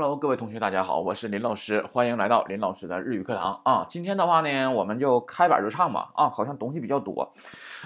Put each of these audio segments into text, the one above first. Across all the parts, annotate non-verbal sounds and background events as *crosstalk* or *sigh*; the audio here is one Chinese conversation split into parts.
Hello，各位同学，大家好，我是林老师，欢迎来到林老师的日语课堂啊。今天的话呢，我们就开板就唱吧啊，好像东西比较多。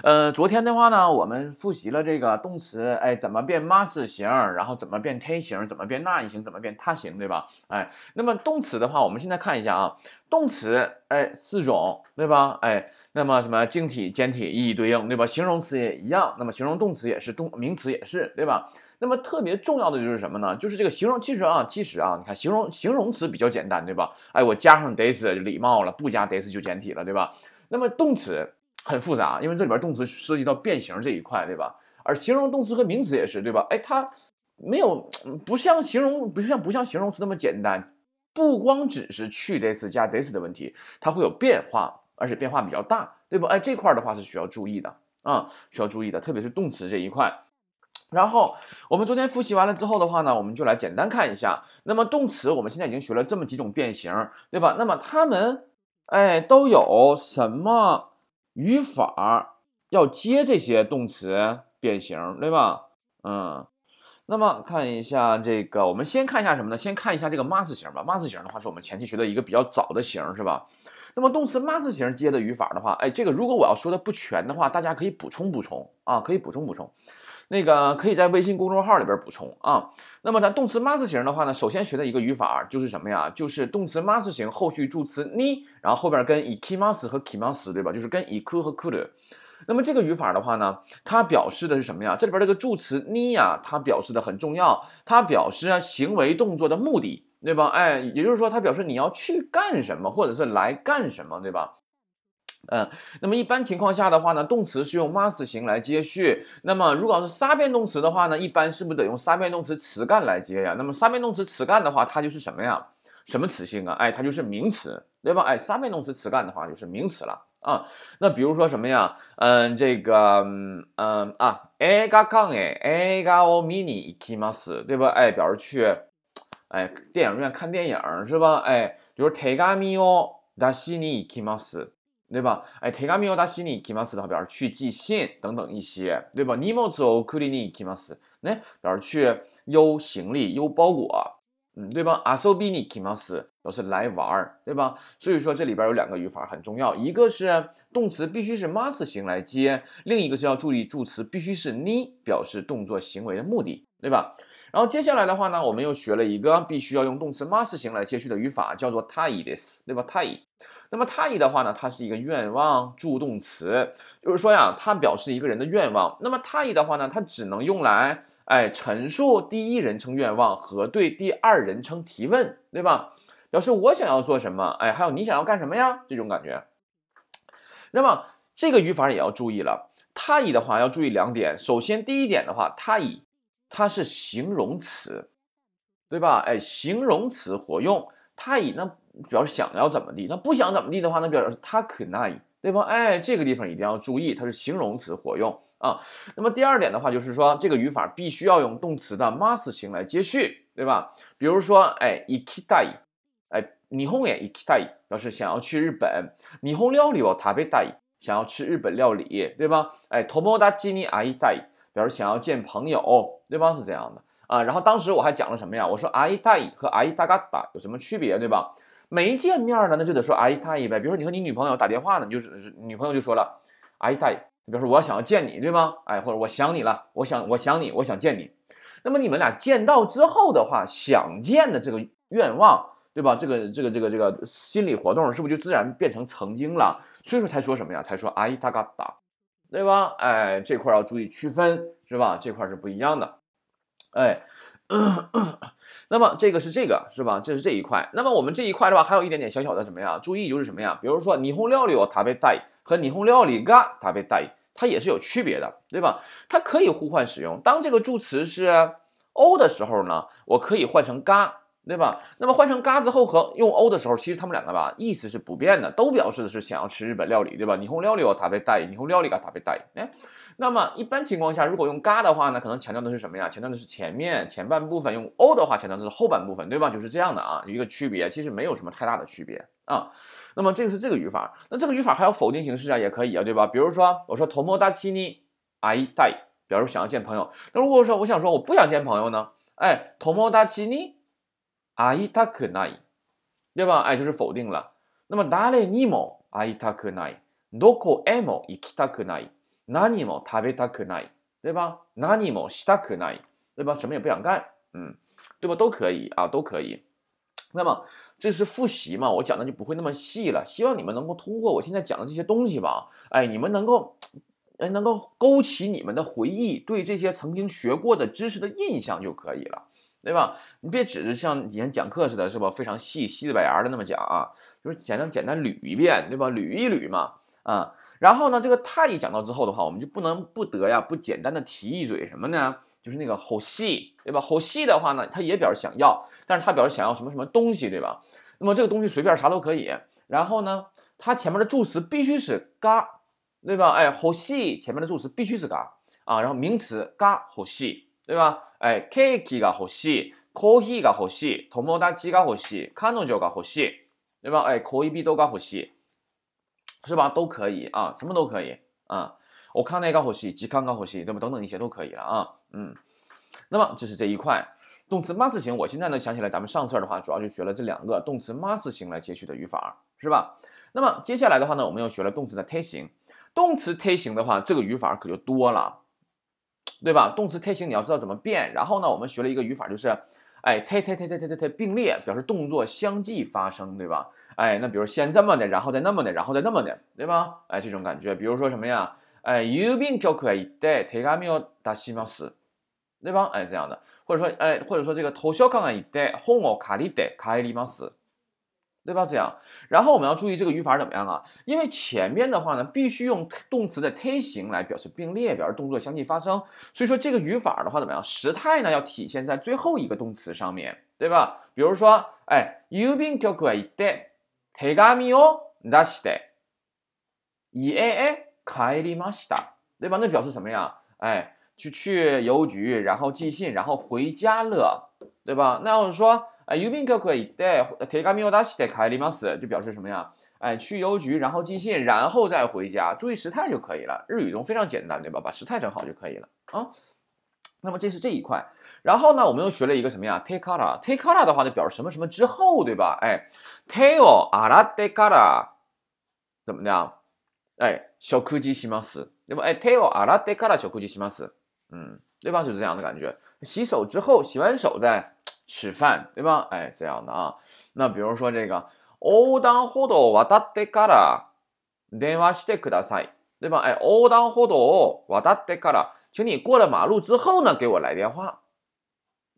呃，昨天的话呢，我们复习了这个动词，哎，怎么变 mas 型，然后怎么变 t 型，怎么变那一型，怎么变他型，对吧？哎，那么动词的话，我们现在看一下啊，动词哎四种，对吧？哎，那么什么晶体、简体一一对应，对吧？形容词也一样，那么形容动词也是，动名词也是，对吧？那么特别重要的就是什么呢？就是这个形容，其实啊，其实啊，你看形容形容词比较简单，对吧？哎，我加上 this 就礼貌了，不加 this 就简体了，对吧？那么动词很复杂，因为这里边动词涉及到变形这一块，对吧？而形容动词和名词也是，对吧？哎，它没有不像形容，不像不像形容词那么简单，不光只是去 this 加 this 的问题，它会有变化，而且变化比较大，对吧？哎，这块的话是需要注意的啊，需要注意的，特别是动词这一块。然后我们昨天复习完了之后的话呢，我们就来简单看一下。那么动词我们现在已经学了这么几种变形，对吧？那么它们，哎，都有什么语法要接这些动词变形，对吧？嗯，那么看一下这个，我们先看一下什么呢？先看一下这个 mas 型吧。mas 型的话是我们前期学的一个比较早的型，是吧？那么动词 mas 型接的语法的话，哎，这个如果我要说的不全的话，大家可以补充补充啊，可以补充补充。那个可以在微信公众号里边补充啊。那么咱动词 mas 型的话呢，首先学的一个语法就是什么呀？就是动词 mas 型后续助词 ni，然后后边跟 ikimas 和 kimas，对吧？就是跟 iku 和 kuru。那么这个语法的话呢，它表示的是什么呀？这里边这个助词 ni 呀，它表示的很重要，它表示啊行为动作的目的，对吧？哎，也就是说它表示你要去干什么，或者是来干什么，对吧？嗯，那么一般情况下的话呢，动词是用 mas 型来接续。那么如果要是杀变动词的话呢，一般是不是得用杀变动词词干来接呀？那么杀变动词词干的话，它就是什么呀？什么词性啊？哎，它就是名词，对吧？哎，杀变动词词干的话就是名词了啊。那比如说什么呀？嗯，这个，嗯啊，映画館へ映画を見に行きます，对吧？哎，表示去，哎，电影院看电影是吧？哎，比如手紙を出しに行きます。 对吧？哎，手紙を出しに行きます的话，表示去寄信等等一些，对吧？荷物を送りに行きます，那表示去邮行李、邮包裹，嗯，对吧？遊びに行きます表示来玩儿，对吧？所以说这里边有两个语法很重要，一个是动词必须是 mas 型来接，另一个是要注意助词必须是你，表示动作行为的目的，对吧？然后接下来的话呢，我们又学了一个必须要用动词 mas 型来接续的语法，叫做たいです，对吧？たい。 那么他意的话呢，它是一个愿望助动词，就是说呀，它表示一个人的愿望。那么他意的话呢，它只能用来哎陈述第一人称愿望和对第二人称提问，对吧？表示我想要做什么，哎，还有你想要干什么呀？这种感觉。那么这个语法也要注意了，他意的话要注意两点。首先第一点的话，他意它是形容词，对吧？哎，形容词活用，他意那。表示想要怎么地，那不想怎么地的话，那表示他可耐，对吧？哎，这个地方一定要注意，它是形容词活用啊。那么第二点的话，就是说这个语法必须要用动词的 mas 型来接续，对吧？比如说，哎，行きたい，哎，日本へ行きたい，表示想要去日本。日本料理を食べたい，想要吃日本料理，对吧？哎，友達に会いたい，表示想要见朋友，对吧？是这样的啊。然后当时我还讲了什么呀？我说会いたい和会いたかった有什么区别，对吧？ 没见面呢，那就得说哎太呗。比如说你和你女朋友打电话呢，你就是女朋友就说了哎太，比如说我想要见你，对吗？哎，或者我想你了，我想我想你，我想见你。那么你们俩见到之后的话，想见的这个愿望，对吧？这个这个这个这个心理活动是不是就自然变成曾经了？所以说才说什么呀？才说哎他嘎达，对吧？哎，这块要注意区分，是吧？这块是不一样的，哎。*coughs* 那么这个是这个是吧？这是这一块。那么我们这一块的话，还有一点点小小的什么呀？注意就是什么呀？比如说，霓虹料理哦，它被带和霓虹料理嘎它被带，它也是有区别的，对吧？它可以互换使用。当这个助词是 o 的时候呢，我可以换成嘎，对吧？那么换成嘎之后和用 o 的时候，其实它们两个吧意思是不变的，都表示的是想要吃日本料理，对吧？霓虹料理哦，它被带，霓虹料理嘎它被带，哎。那么一般情况下，如果用嘎的话呢，可能强调的是什么呀？强调的是前面前半部分；用 o 的话，强调的是后半部分，对吧？就是这样的啊，一个区别，其实没有什么太大的区别啊。那么这个是这个语法，那这个语法还有否定形式啊，也可以啊，对吧？比如说我说 tomodachi ni ai dai，表示想要见朋友。那如果说我想说我不想见朋友呢？哎，tomodachi ni あいたくない，对吧？哎，就是否定了。那么誰にもあいたくない、どこへも行きたくない、 何も食べたくない，对吧？何もしたくない，对吧？什么也不想干，嗯，对吧？都可以啊，都可以。那么这是复习嘛，我讲的就不会那么细了。希望你们能够通过我现在讲的这些东西吧，哎，你们能够，哎，能够勾起你们的回忆，对这些曾经学过的知识的印象就可以了，对吧？你别只是像以前讲课似的，是吧？非常细细的白牙的那么讲啊，就是简单简单捋一遍，对吧？捋一捋嘛，啊， 然后呢，这个太一讲到之后的话，我们就不能不得呀，不简单的提一嘴什么呢？就是那个好细，对吧？好细的话呢，它也表示想要，但是它表示想要什么什么东西，对吧？那么这个东西随便啥都可以。然后呢，它前面的助词必须是嘎，对吧？哎，好细前面的助词必须是嘎啊。然后名词嘎好细，对吧？哎，cake が好细，coffee が好细，友達が好细，彼女が好细，对吧？哎，恋人が好细， 是吧？都可以啊，什么都可以啊。我看那个好细，吉康が好细，对吧？等等一些都可以了啊。嗯，那么这是这一块动词 must 型。我现在呢想起来，咱们上册的话主要就学了这两个动词 must 型来接续的语法，是吧？那么接下来的话呢，我们又学了动词的 t 型。动词 t 型的话，这个语法可就多了，对吧？动词 t 型你要知道怎么变。然后呢，我们学了一个语法，就是哎 t t t t t t t 并列，表示动作相继发生，对吧？哎，那比如先这么的，然后再那么的，然后再那么的，对吧？哎，这种感觉，比如说什么呀？哎，郵便局へ行って手紙を出します。对吧？哎，这样的，或者说，哎，或者说这个図書館に行って本を借りて帰ります， 对吧？这样，然后我们要注意这个语法怎么样啊？因为前面的话呢，必须用动词的 t 形来表示并列，表示动作相继发生，所以说这个语法的话怎么样？时态呢要体现在最后一个动词上面对吧？比如说，哎，郵便局へ行って手紙を出して家へ帰りました，对吧？那表示什么呀？哎。去去邮局，然后寄信，然后回家了，对吧？那要是说， 哎，邮便局可以带手紙を出して帰ります，就表示什么呀？哎，去邮局，然后寄信，然后再回家，注意时态就可以了。日语中非常简单，对吧？把时态整好就可以了啊。那么这是这一块，然后呢，我们又学了一个什么呀？take ara，take ara 的话就表示什么什么之後，对吧？哎，手を洗ってから怎么样？哎，食事します。对吧？哎，手を洗ってから食事します。嗯，对吧？就是这样的感觉。洗手之后，洗完手再 吃饭，对吧？哎，这样的啊。那比如说这个横断歩道を渡ってから電話してください，对吧？哎，横断歩道を渡ってから，请你过了马路之后呢，给我来电话，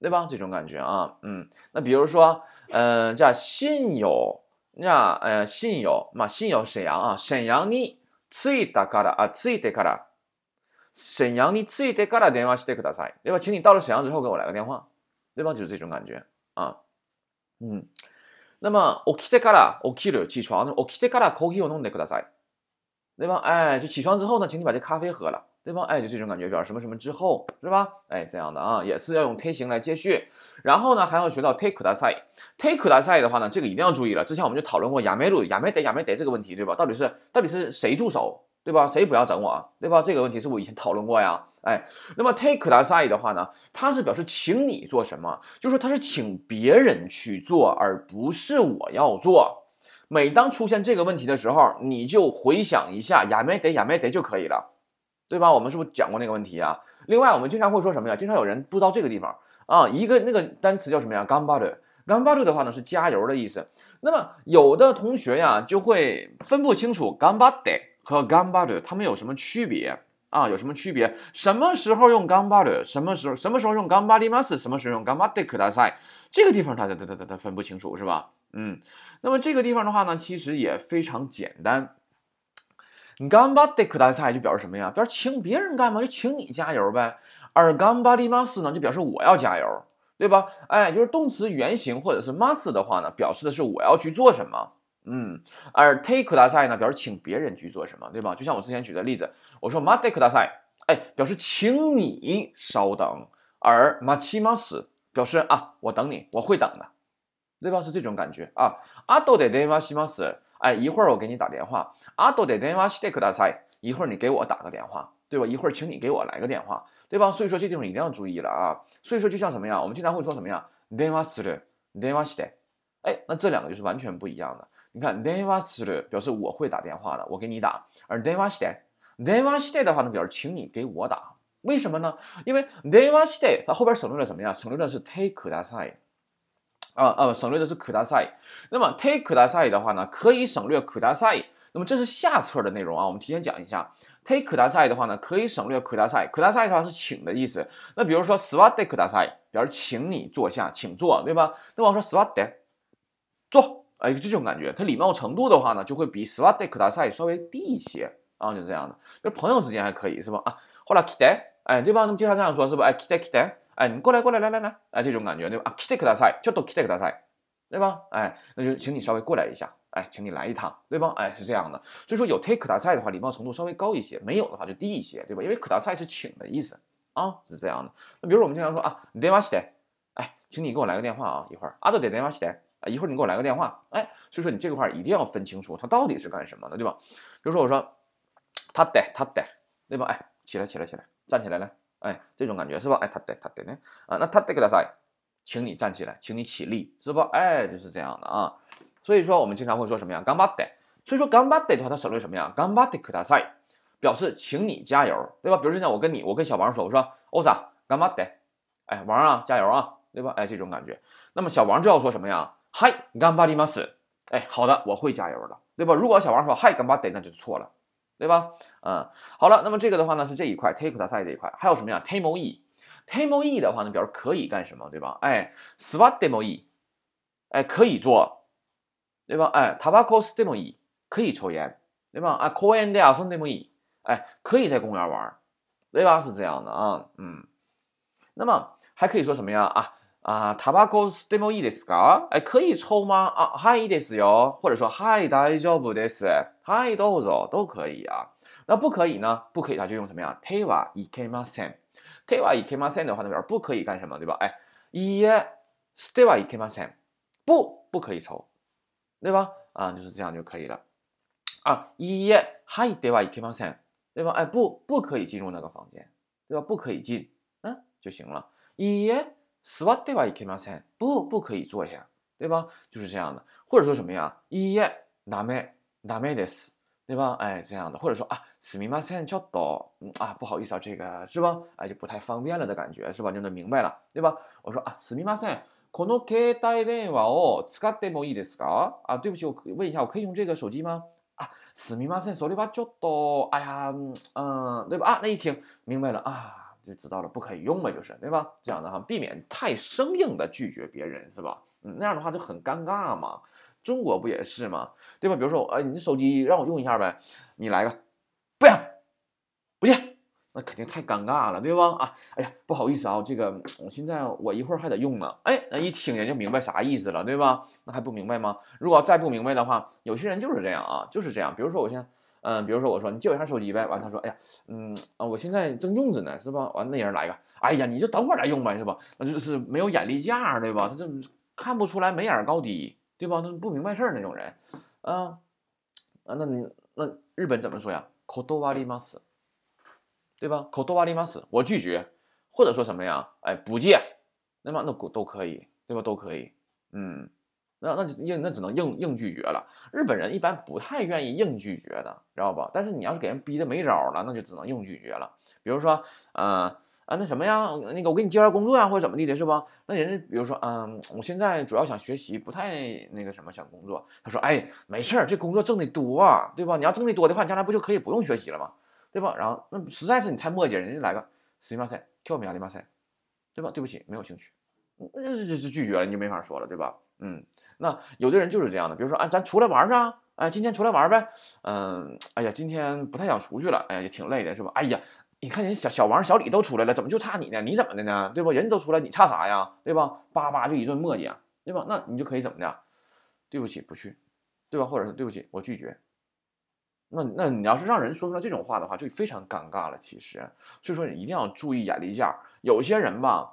对吧？这种感觉啊，嗯。那比如说，嗯，叫信友，那呃，信友嘛，信友沈阳啊，沈阳に着いたから啊，着いてから。沈阳你着いてから電話してください，对吧？请你到了沈阳之后给我来个电话， 对吧？就是这种感觉啊，嗯。那么起きてから起きる起床起きてからコーヒーを飲んでください，对吧？哎，就起床之后呢，请你把这咖啡喝了，对吧？哎，就这种感觉，表示什么什么之后，是吧？哎，这样的啊，也是要用 t 形来接续。然后呢，还要学到 take ください。take ください的话呢，这个一定要注意了。之前我们就讨论过やめる、やめて、やめて这个问题，对吧？到底是到底是谁住手？ 对吧？谁不要整我？对吧？这个问题是我以前讨论过呀。哎，那么 take ください的话呢，它是表示请你做什么，就说它是请别人去做，而不是我要做。每当出现这个问题的时候，你就回想一下やめてやめて就可以了，对吧？我们是不是讲过那个问题啊？另外，我们经常会说什么呀？经常有人不知道这个地方啊，一个那个单词叫什么呀？頑張る。頑張る的话呢是加油的意思。那么有的同学呀就会分不清楚頑張って。 和 gambado 它们有什么区别啊？有什么区别？什么时候用 gambado？什么时候什么时候用 gambadimas？什么时候用 gambade kudasai？这个地方他他他他他分不清楚是吧？嗯，那么这个地方的话呢，其实也非常简单。gambade kudasai 就表示什么呀？表示请别人干嘛？就请你加油呗。而 gambadimas 呢，就表示我要加油，对吧？哎，就是动词原形或者是 mas 的话呢，表示的是我要去做什么。嗯，而 take 大赛呢，表示请别人去做什么，对吧？就像我之前举的例子，我说 ma take 大赛，哎，表示请你稍等，而 ma chi mas 表示啊，我等你，我会等的，对吧？是这种感觉啊。あとで電話します，哎，一会儿我给你打电话。あとで電話してください，一会儿你给我打个电话，对吧？一会儿请你给我来个电话，对吧？所以说这地方一定要注意了啊。所以说就像什么呀？我们经常会说什么呀？電話する， 電話して，哎，那这两个就是完全不一样的。 你看電話する表示我会打电话的，我给你打，而電話して電話して的话呢，表示请你给我打。为什么呢？因为電話して它后边省略了什么呀？省略的是 take ください。啊啊，省略的是ください。那么 take ください的话呢，可以省略ください。那么这是下册的内容啊，我们提前讲一下。take ください的话呢，可以省略ください。ください的话是请的意思。那比如说座ってください，表示请你坐下，请坐，对吧？那我说座って坐， 哎，就这种感觉。它礼貌程度的话呢，就会比座ってください稍微低一些啊，就这样的。就朋友之间还可以是吧？啊，后来来て，哎，对吧？那么经常这样说，是不？哎，来て来て。哎，你过来，过来，来来来，哎，这种感觉对吧？啊，来てください，ちょっと来てください，对吧？哎，那就请你稍微过来一下，哎，请你来一趟，对吧？哎，是这样的。所以说有 take ください的话，礼貌程度稍微高一些；没有的话就低一些，对吧？因为ください是请的意思啊，是这样的。那比如说我们经常说啊，電話して，哎，请你给我来个電話啊，一会儿。あとで電話して， 啊，一会儿你给我来个電話，哎，所以说你这个块一定要分清楚，它到底是干什么的，对吧？比如说我说，立って立って，对吧？哎，起来起来起来，站起来来。哎，这种感觉是吧？哎，他得他得呢啊，那他得给他塞，请你站起来，请你起立，是吧？哎，就是这样的啊。所以说我们经常会说什么呀？干巴得。所以说干巴得的话，它省略什么呀？干巴得给他塞，表示请你加油，对吧？比如现在我跟你，我跟小王说，我说欧萨干巴得，哎，王啊，加油啊，对吧？哎，这种感觉。那么小王就要说什么呀？ 嗨，干巴里马斯，哎，好的，我会加油的，对吧？如果小王说嗨干巴得，那就错了。对吧？嗯，好了，那么这个的话呢是这一块 take 它 side 这一块，还有什么呀？temo e，temo e 的话呢表示可以干什么，对吧？哎，swat demo e，哎，可以做，对吧？哎，tobacco demo e，可以抽烟，对吧？啊，coin de ason demo e，哎，可以在公园玩，对吧？是这样的啊，嗯，那么还可以说什么呀？啊？啊，タバコ吸ってもいいですか？哎，可以抽吗？啊，はいですよ，或者说はい大丈夫です。はいどうぞ都可以啊。那不可以呢？不可以，他就用什么呀？手はいけません。手はいけません的话，那边不可以干什么，对吧？哎，いえ、吸ってはいけません。不，不可以抽，对吧？啊，就是这样就可以了。啊，いえ、入ってはいけません，对吧？哎，不，不可以进入那个房间，对吧？不可以进，嗯，就行了。いえ。 座ってはいけません。不，不可以坐下，对吧？就是这样的。或者说什么呀？いいえ、ダメ、ダメです，对吧？哎，这样的。或者说啊，すみません、ちょっと啊，不好意思啊，这个是吧？哎，就不太方便了的感觉，是吧？就能明白了，对吧？我说啊，すみません、この携帯電話を使ってもいいですか？啊，对不起，我问一下，我可以用这个手机吗？啊，すみません、それはちょっと，哎呀，嗯，对吧？啊，那一听明白了啊。 就知道了，不可以用嘛，就是对吧？这样的哈，避免太生硬的拒绝别人，是吧？嗯，那样的话就很尴尬嘛。中国不也是吗？对吧？比如说，哎，你手机让我用一下呗，你来个，不要，不要，那肯定太尴尬了，对吧？啊，哎呀，不好意思啊，这个我现在我一会儿还得用呢。哎，那一听人就明白啥意思了，对吧？那还不明白吗？如果再不明白的话，有些人就是这样啊，就是这样。比如说我现在。嗯，比如说我说你借我一下手机呗，完他说，哎呀，嗯啊，我现在正用着呢，是吧？完那人来个，哎呀，你就等会儿再用呗，是吧？那就是没有眼力见儿，对吧？他就看不出来眉眼高低，对吧？他不明白事儿那种人，啊啊，那你那日本怎么说呀？口多瓦里马斯，对吧？口多瓦里马斯，我拒绝，或者说什么呀？哎，不借，那么那都都可以，对吧？都可以，嗯。那那硬那只能硬硬拒绝了。日本人一般不太愿意硬拒绝的，知道吧？但是你要是给人逼的没招了，那就只能硬拒绝了。比如说，嗯啊，那什么呀？那个我给你介绍工作呀，或者怎么地的，是吧？那人家比如说，嗯，我现在主要想学习，不太那个什么想工作。他说，哎，没事儿，这工作挣得多，对吧？你要挣得多的话，你将来不就可以不用学习了吗？对吧？然后那实在是你太磨叽，人家来个すみません、興味ありません，对吧？对不起，没有兴趣，那这这拒绝了，你就没法说了，对吧？嗯。 那有的人就是这样的，比如说，哎，咱出来玩去啊，哎，今天出来玩呗，嗯，哎呀，今天不太想出去了，哎呀，也挺累的，是吧？哎呀，你看人小小王、小李都出来了，怎么就差你呢？你怎么的呢？对吧？人都出来，你差啥呀？对吧？叭叭就一顿磨叽，对吧？那你就可以怎么的？对不起，不去，对吧？或者是对不起，我拒绝。那那你要是让人说出来这种话的话，就非常尴尬了。其实，所以说你一定要注意眼力见儿。有些人吧。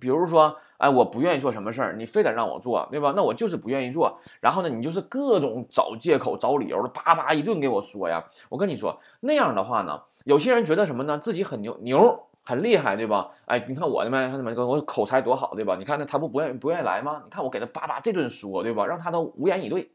比如说，哎，我不愿意做什么事儿，你非得让我做，对吧？那我就是不愿意做。然后呢，你就是各种找借口、找理由的，叭叭一顿给我说呀。我跟你说，那样的话呢，有些人觉得什么呢？自己很牛牛，很厉害，对吧？哎，你看我的嘛，看他们我口才多好，对吧？你看那他不不愿意不愿意来吗？你看我给他叭叭这顿说，对吧？让他都无言以对。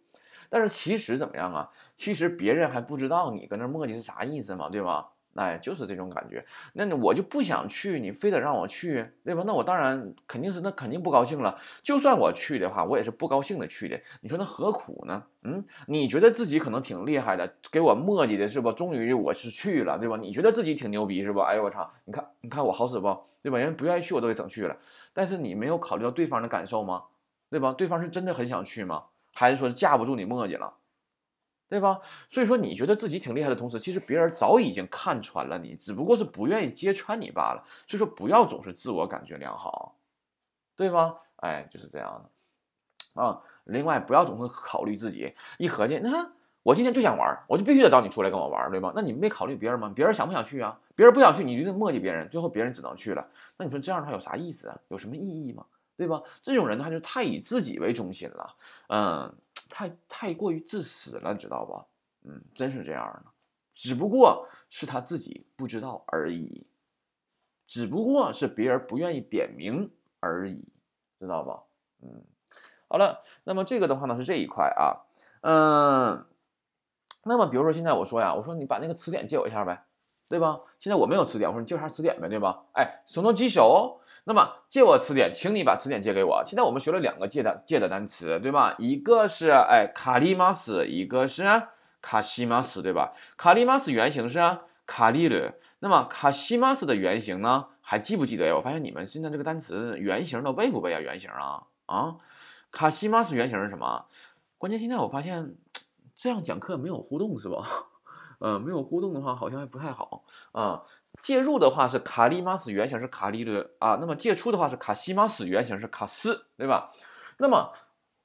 但是其实怎么样啊？其实别人还不知道你搁那磨叽是啥意思嘛，对吧？哎，就是这种感觉。那我就不想去，你非得让我去，对吧？那我当然肯定是那肯定不高兴了。就算我去的话，我也是不高兴的去的。你说那何苦呢？嗯，你觉得自己可能挺厉害的，给我磨叽的是不？终于我是去了，对吧？你觉得自己挺牛逼是吧？哎呦我操！你看你看我好使不？对吧？人家不愿意去我都给整去了。但是你没有考虑到对方的感受吗？对吧？对方是真的很想去吗？还是说架不住你磨叽了？对吧？所以说你觉得自己挺厉害的同时，其实别人早已经看穿了你，只不过是不愿意揭穿你罢了。所以说不要总是自我感觉良好，对吧？哎，就是这样的啊。另外不要总是考虑自己，一合计，那我今天就想玩，我就必须得找你出来跟我玩，对吧？那你没考虑别人吗？别人想不想去啊？别人不想去，你就得磨叽别人，最后别人只能去了。那你说这样的话有啥意思啊？有什么意义吗？对吧？这种人他就太以自己为中心了，嗯。太太过于自私了，知道吧？嗯，真是这样的，只不过是他自己不知道而已，只不过是别人不愿意点名而已，知道吧？嗯，好了，那么这个的话呢是这一块啊，嗯，那么比如说现在我说呀，我说你把那个词典借我一下呗，对吧？现在我没有词典，我说你借我下词典呗，对吧？哎，手动机手。那么借我词典，请你把词典借给我。现在我们学了两个借的借的单词，对吧？一个是哎卡利马斯，一个是卡西马斯，对吧？卡利马斯原型是卡利鲁，那么卡西马斯的原型呢？还记不记得呀？我发现你们现在这个单词原型都背不背啊？原型啊啊，卡西马斯原型是什么？关键现在我发现 *tsk* 这样讲课没有互动是吧？嗯，没有互动的话好像还不太好啊。介入的话是卡利马斯原型是卡利的啊，那么借出的话是卡西马斯原型是卡斯，对吧？那么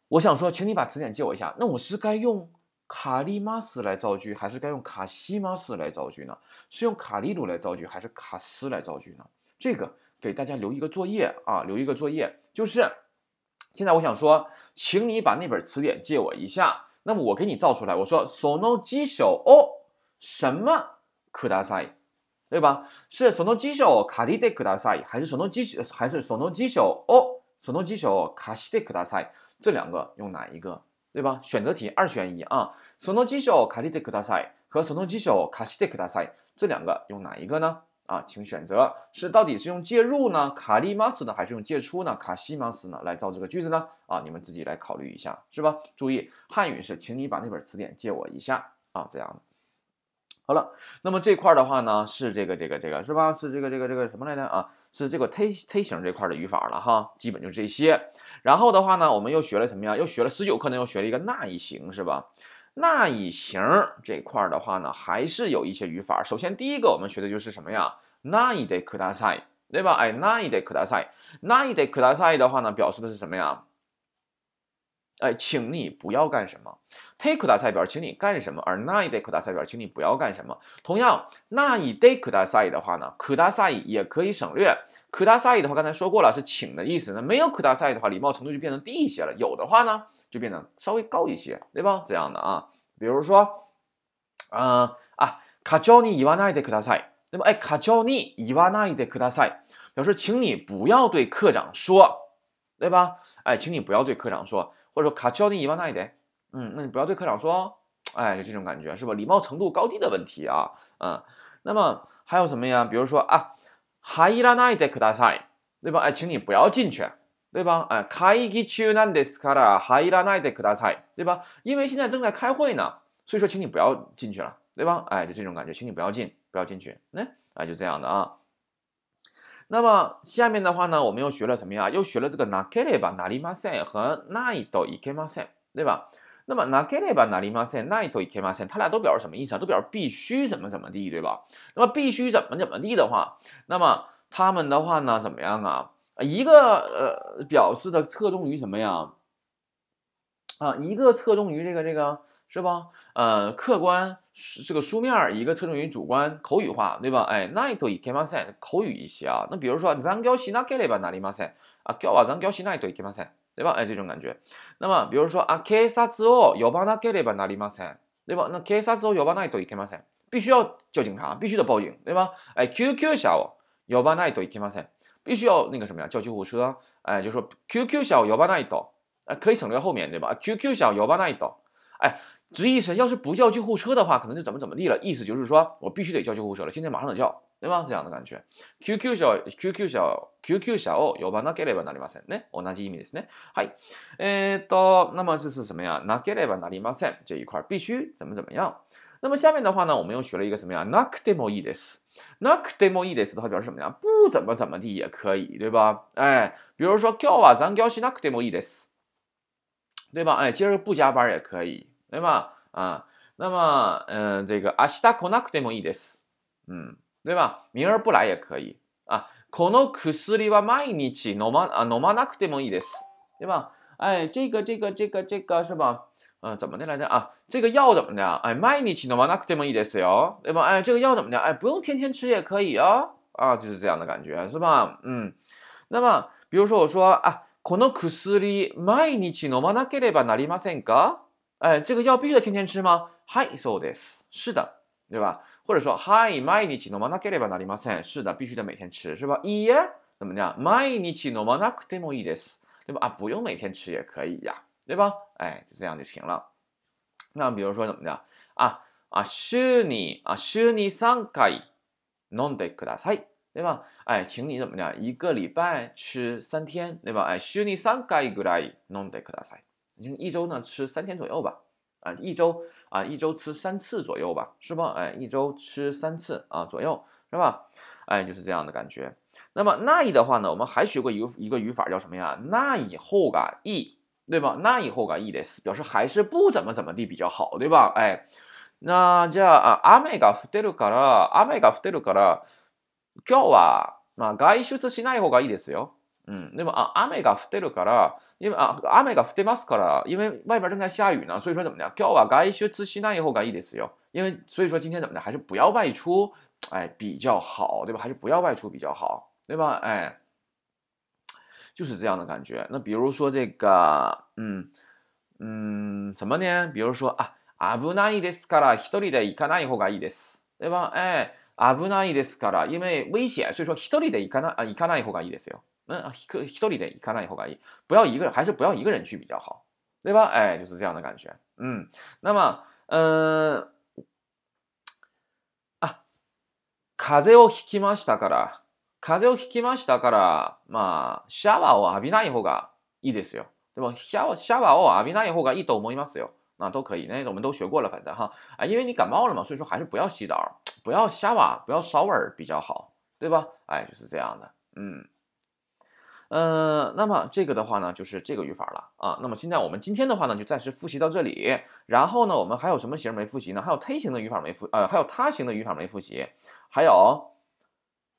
我想说，请你把词典借我一下。那我是该用卡利马斯来造句，还是该用卡西马斯来造句呢？是用卡利鲁来造句，还是卡斯来造句呢？这个给大家留一个作业啊，留一个作业，就是现在我想说，请你把那本词典借我一下。那么我给你造出来，我说 sono 基手哦，什么可大赛？对吧？是手动机手卡利德克大赛，还是手动机还是手动机手哦？手动机手卡西德克大赛，这两个用哪一个？对吧？选择题二选一啊！手动机手卡利德克大赛和手动机手卡西德克大赛，这两个用哪一个呢？啊，请选择是到底是用介入呢，卡利马斯呢，还是用借出呢，卡西马斯呢，来造这个句子呢？啊，你们自己来考虑一下，是吧？注意，汉语是，请你把那本词典借我一下啊，这样的。好了，那么这块的话呢，是这个这个这个是吧？是这个这个这个什么来着啊？是这个忒忒型这块的语法了哈，基本就这些。然后的话呢，我们又学了什么呀？又学了十九课呢，又学了一个那一型是吧？那一型这块的话呢，还是有一些语法。首先第一个我们学的就是什么呀？那一得可大赛，对吧？哎，那一得可大赛，那一得可大赛的话呢，表示的是什么呀？哎，请你不要干什么。take 大赛表，请你干什么？而那一 day 大赛表，请你不要干什么。同样，那一 day 大赛的话呢，可大赛也可以省略。可大赛的话，刚才说过了，是请的意思。那没有可大赛的话，礼貌程度就变成低一些了。有的话呢，就变得稍微高一些，对吧？这样的啊，比如说，嗯啊，卡教你伊瓦那一 day 大赛，对吧？哎，卡教你伊瓦那一 day 大赛，表示请你不要对科长说，对吧？哎，请你不要对科长说，或者说卡教你伊瓦那一 day。嗯，那你不要对科长说，哎，就这种感觉是吧？礼貌程度高低的问题啊，嗯，那么还有什么呀？比如说啊，哈伊拉奈伊德克大赛，对吧？哎，请你不要进去，对吧？哎，开议中なんですから、哈伊拉奈伊德克大赛，对吧？因为现在正在开会呢，所以说请你不要进去了，对吧？哎，就这种感觉，请你不要进，不要进去，那哎，就这样的啊。 那么下面的话呢，我们又学了什么呀？又学了这个なければなりません和ないといけません，对吧？那么拿给ればなりません、ないといけません，它俩都表示什么意思啊？都表示必须怎么怎么地，对吧？那么必须怎么怎么地的话，那么他们的话呢，怎么样啊？一个呃表示的侧重于什么呀？啊，一个侧重于这个这个是吧？呃，客观 这个书面，一个侧重于主观口语化，对吧？哎，ないといけません，口語一些啊。那比如说残業しなければなりません啊，今日は残業しないといけません。对吧？哎，这种感觉。那么，比如说啊，警察を呼ばなければなりません，对吧？那警察を呼ばないといけません，必须要叫警察，必须得报警，对吧？哎，救急車を 呼ばないといけません。必须要那个什么呀，叫救护车。哎，就说救急車を呼ばないと，哎，可以省略后面对吧？救急車を呼ばないと，哎， 直译是要是不叫救护车的话，可能就怎么怎么地了。意思就是说我必须得叫救护车了，现在马上得叫，对吧？这样的感觉。救急車、救急車、救急車を呼ばなければなりませんね。同じ意味ですね。はい。えっと、那么这是什么呀？なければなりません这一块必须怎么怎么样。那么下面的话呢，我们又学了一个什么呀？なくてもいいです。那くてもいいです的话表示什么呀？不怎么怎么地也可以，对吧？哎，比如说今日は残業しなくてもいいです，对吧？哎，今儿不加班也可以， 对吧？啊，那么嗯，这个明日来なくてもいいです，嗯，对吧？明儿不来也可以啊。この薬は毎日飲まあ飲まなくてもいいです，对吧？哎，这个这个这个这个是吧？嗯，怎么的来着啊？这个药怎么的？哎，毎日飲まなくてもいいですよ，对吧？哎，这个药怎么的？哎，不用天天吃也可以哦。啊，就是这样的感觉，是吧？嗯，那么比如说我说啊，この薬毎日飲まなければなりませんか？ 哎，这个药必须得天天吃吗？はい、そうです。是的，对吧？或者说はい、毎日飲まなければなりません。是的，必须得每天吃，是吧？いいえ，怎么样？毎日飲まなくてもいいです，对吧？啊，不用每天吃也可以呀。对吧？哎，就这样就行了。那比如说怎么的啊啊，週に啊週に三回飲んでください，对吧？哎，请你怎么的？一个礼拜吃三天，对吧？哎，週に三回ぐらい飲んでください。 你一周呢吃三天左右吧？啊，一周啊一周吃三次左右吧，是吧？哎，一周吃三次啊左右，是吧？哎，就是这样的感觉。那么那以的话呢，我们还学过一个一个语法叫什么呀？那以后がいい。对吧？那以後がいいです，表示还是不怎么怎么地比较好，对吧？哎，那じゃあ雨が降ってるから雨が降ってるから今日はまあ外出しない方がいいですよ。 嗯，对吧？啊，雨が降ってるから，因为啊雨が降ってますから，因为外边正在下雨呢，所以说怎么的？今日は外出しない方がいいですよ。因为所以说今天怎么的？还是不要外出，哎，比较好，对吧？还是不要外出比较好，对吧？哎。就是这样的感觉。那比如说这个，嗯嗯，什么呢？比如说啊，危ないですから一人で行かない方がいいです，对吧？哎，危ないですから，因为危险，所以说一人で行かない行かない方がいいですよ。嗯，一一人で行かない方がいい，不要一个人，还是不要一个人去比较好，对吧？哎，就是这样的感觉。嗯，那么，嗯，啊，風をひきましたから。風邪をひきましたから、まあ、シャワーを浴びない方がいいですよ。对吧？シャワシャワーを浴びない方がいいと思いますよ。那都可以，那我们都学过了，反正哈啊，因为你感冒了嘛，所以说还是不要洗澡，不要下瓦，不要烧味比较好，对吧？哎，就是这样的，嗯， 呃，那么这个的话呢，就是这个语法了啊。那么现在我们今天的话呢，就暂时复习到这里。然后呢，我们还有什么型没复习呢？还有他型的语法没复，呃，还有他型的语法没复习，还有。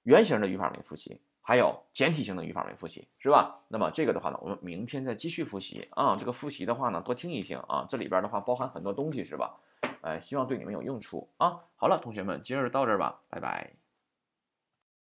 原型的语法没复习，还有简体型的语法没复习，是吧？那么这个的话呢，我们明天再继续复习啊。这个复习的话呢，多听一听啊，这里边的话包含很多东西，是吧？呃，希望对你们有用处啊。好了，同学们，今儿到这儿吧，拜拜。